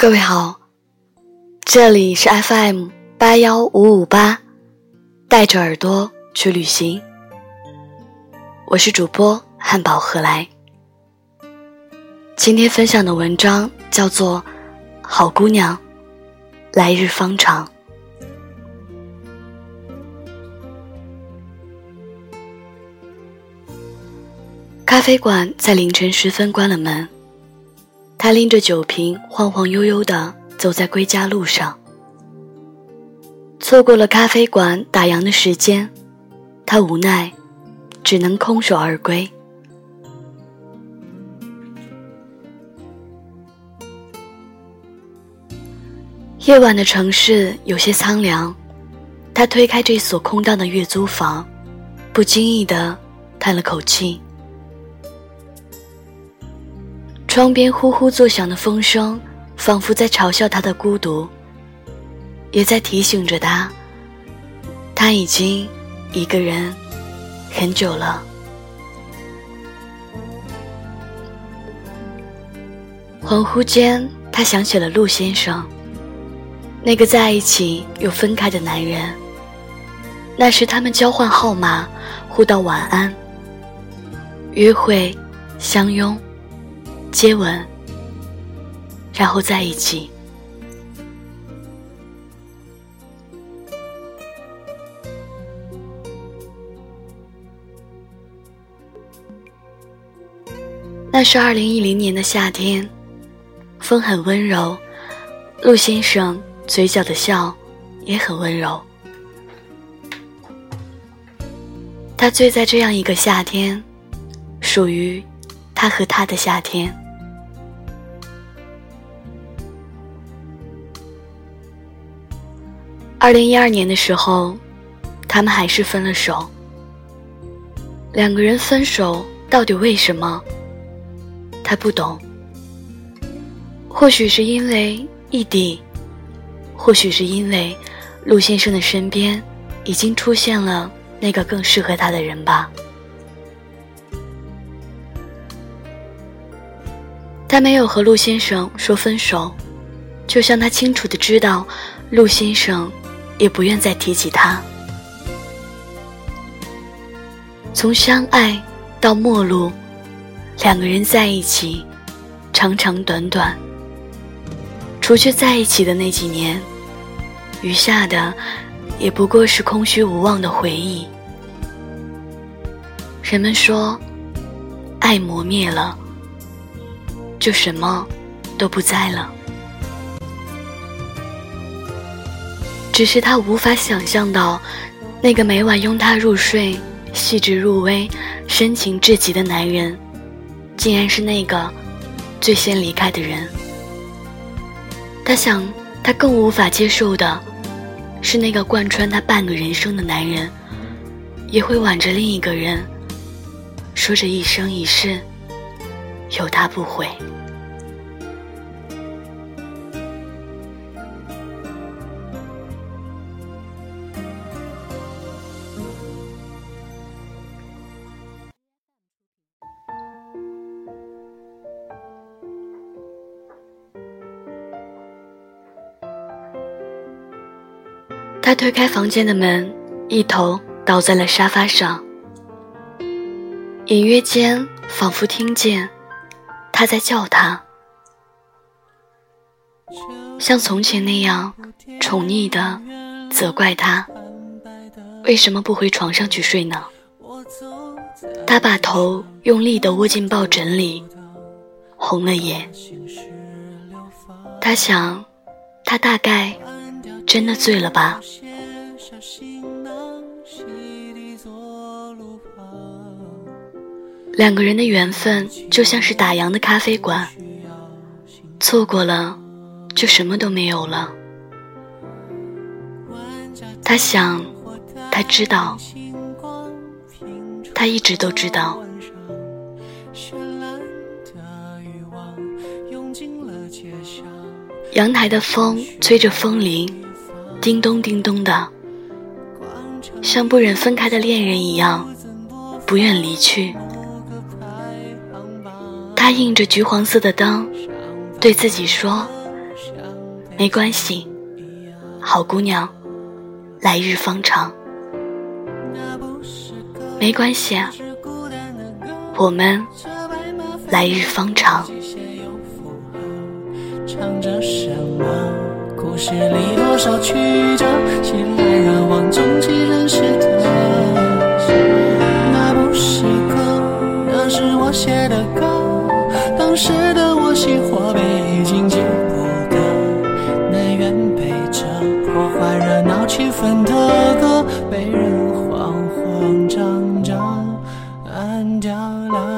各位好，这里是 FM 八幺五五八，带着耳朵去旅行。我是主播汉堡何来。今天分享的文章叫做《好姑娘，来日方长》。咖啡馆在凌晨时分关了门。他拎着酒瓶，晃晃悠悠地走在归家路上。错过了咖啡馆打烊的时间，他无奈，只能空手而归。夜晚的城市有些苍凉，他推开这所空荡的月租房，不经意地叹了口气。窗边呼呼作响的风声，仿佛在嘲笑他的孤独，也在提醒着他，他已经一个人很久了。恍惚间，他想起了陆先生，那个在一起又分开的男人。那时他们交换号码，互道晚安，约会，相拥。接吻，然后在一起。那是二零一零年的夏天，风很温柔，陆先生嘴角的笑也很温柔。他醉在这样一个夏天，属于他和他的夏天。二零一二年的时候，他们还是分了手。两个人分手到底为什么？他不懂。或许是因为异地，或许是因为陆先生的身边已经出现了那个更适合他的人吧。他没有和陆先生说分手，就像他清楚的知道陆先生。也不愿再提起他。从相爱到陌路，两个人在一起，长长短短。除去在一起的那几年，余下的也不过是空虚无望的回忆。人们说，爱磨灭了，就什么都不在了。只是他无法想象到，那个每晚拥她入睡、细致入微、深情至极的男人，竟然是那个最先离开的人。他想，他更无法接受的，是那个贯穿他半个人生的男人，也会挽着另一个人，说着一生一世，有他不悔。他推开房间的门，一头倒在了沙发上。隐约间，仿佛听见他在叫他，像从前那样宠溺的责怪他为什么不回床上去睡呢？他把头用力地窝进抱枕里，红了眼。他想，他大概。真的醉了吧？两个人的缘分就像是打烊的咖啡馆，错过了就什么都没有了。他想，他知道，他一直都知道。阳台的风吹着风铃。叮咚叮咚的，像不忍分开的恋人一样，不愿离去。他映着橘黄色的灯，对自己说：“没关系，好姑娘，来日方长。没关系啊，我们来日方长。唱着什？故事里多少曲折？熙来攘往，终极认识的。那不是歌，那是我写的歌。当时的我喜或悲，已经记不得。内愿背着破坏热闹气氛的歌，被人慌慌张张按掉了。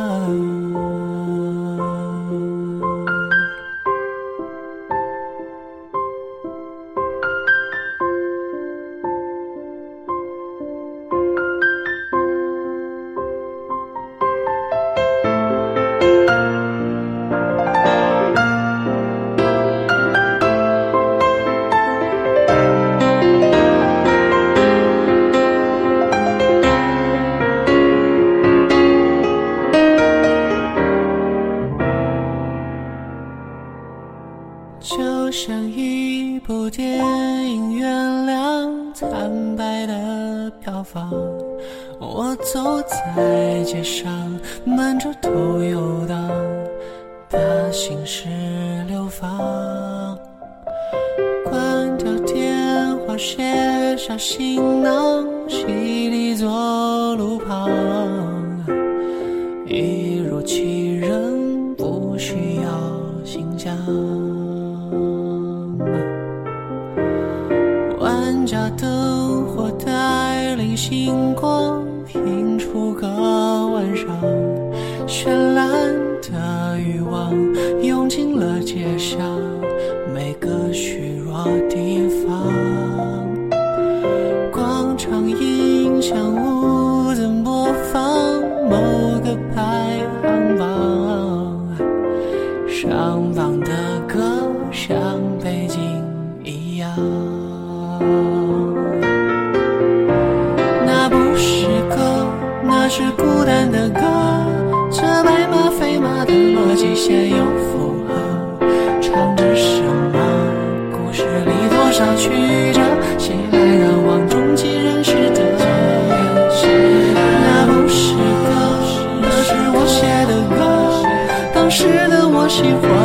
像一部电影，原谅惨白的票房。我走在街上，满着头游荡，把心事流放。关掉电话，卸下行囊，星光，映出个晚上。绚烂的欲望涌进了什么？故事里多少曲折？熙来攘往，中几人识的。那不是歌，那是我写的歌。当时的我喜欢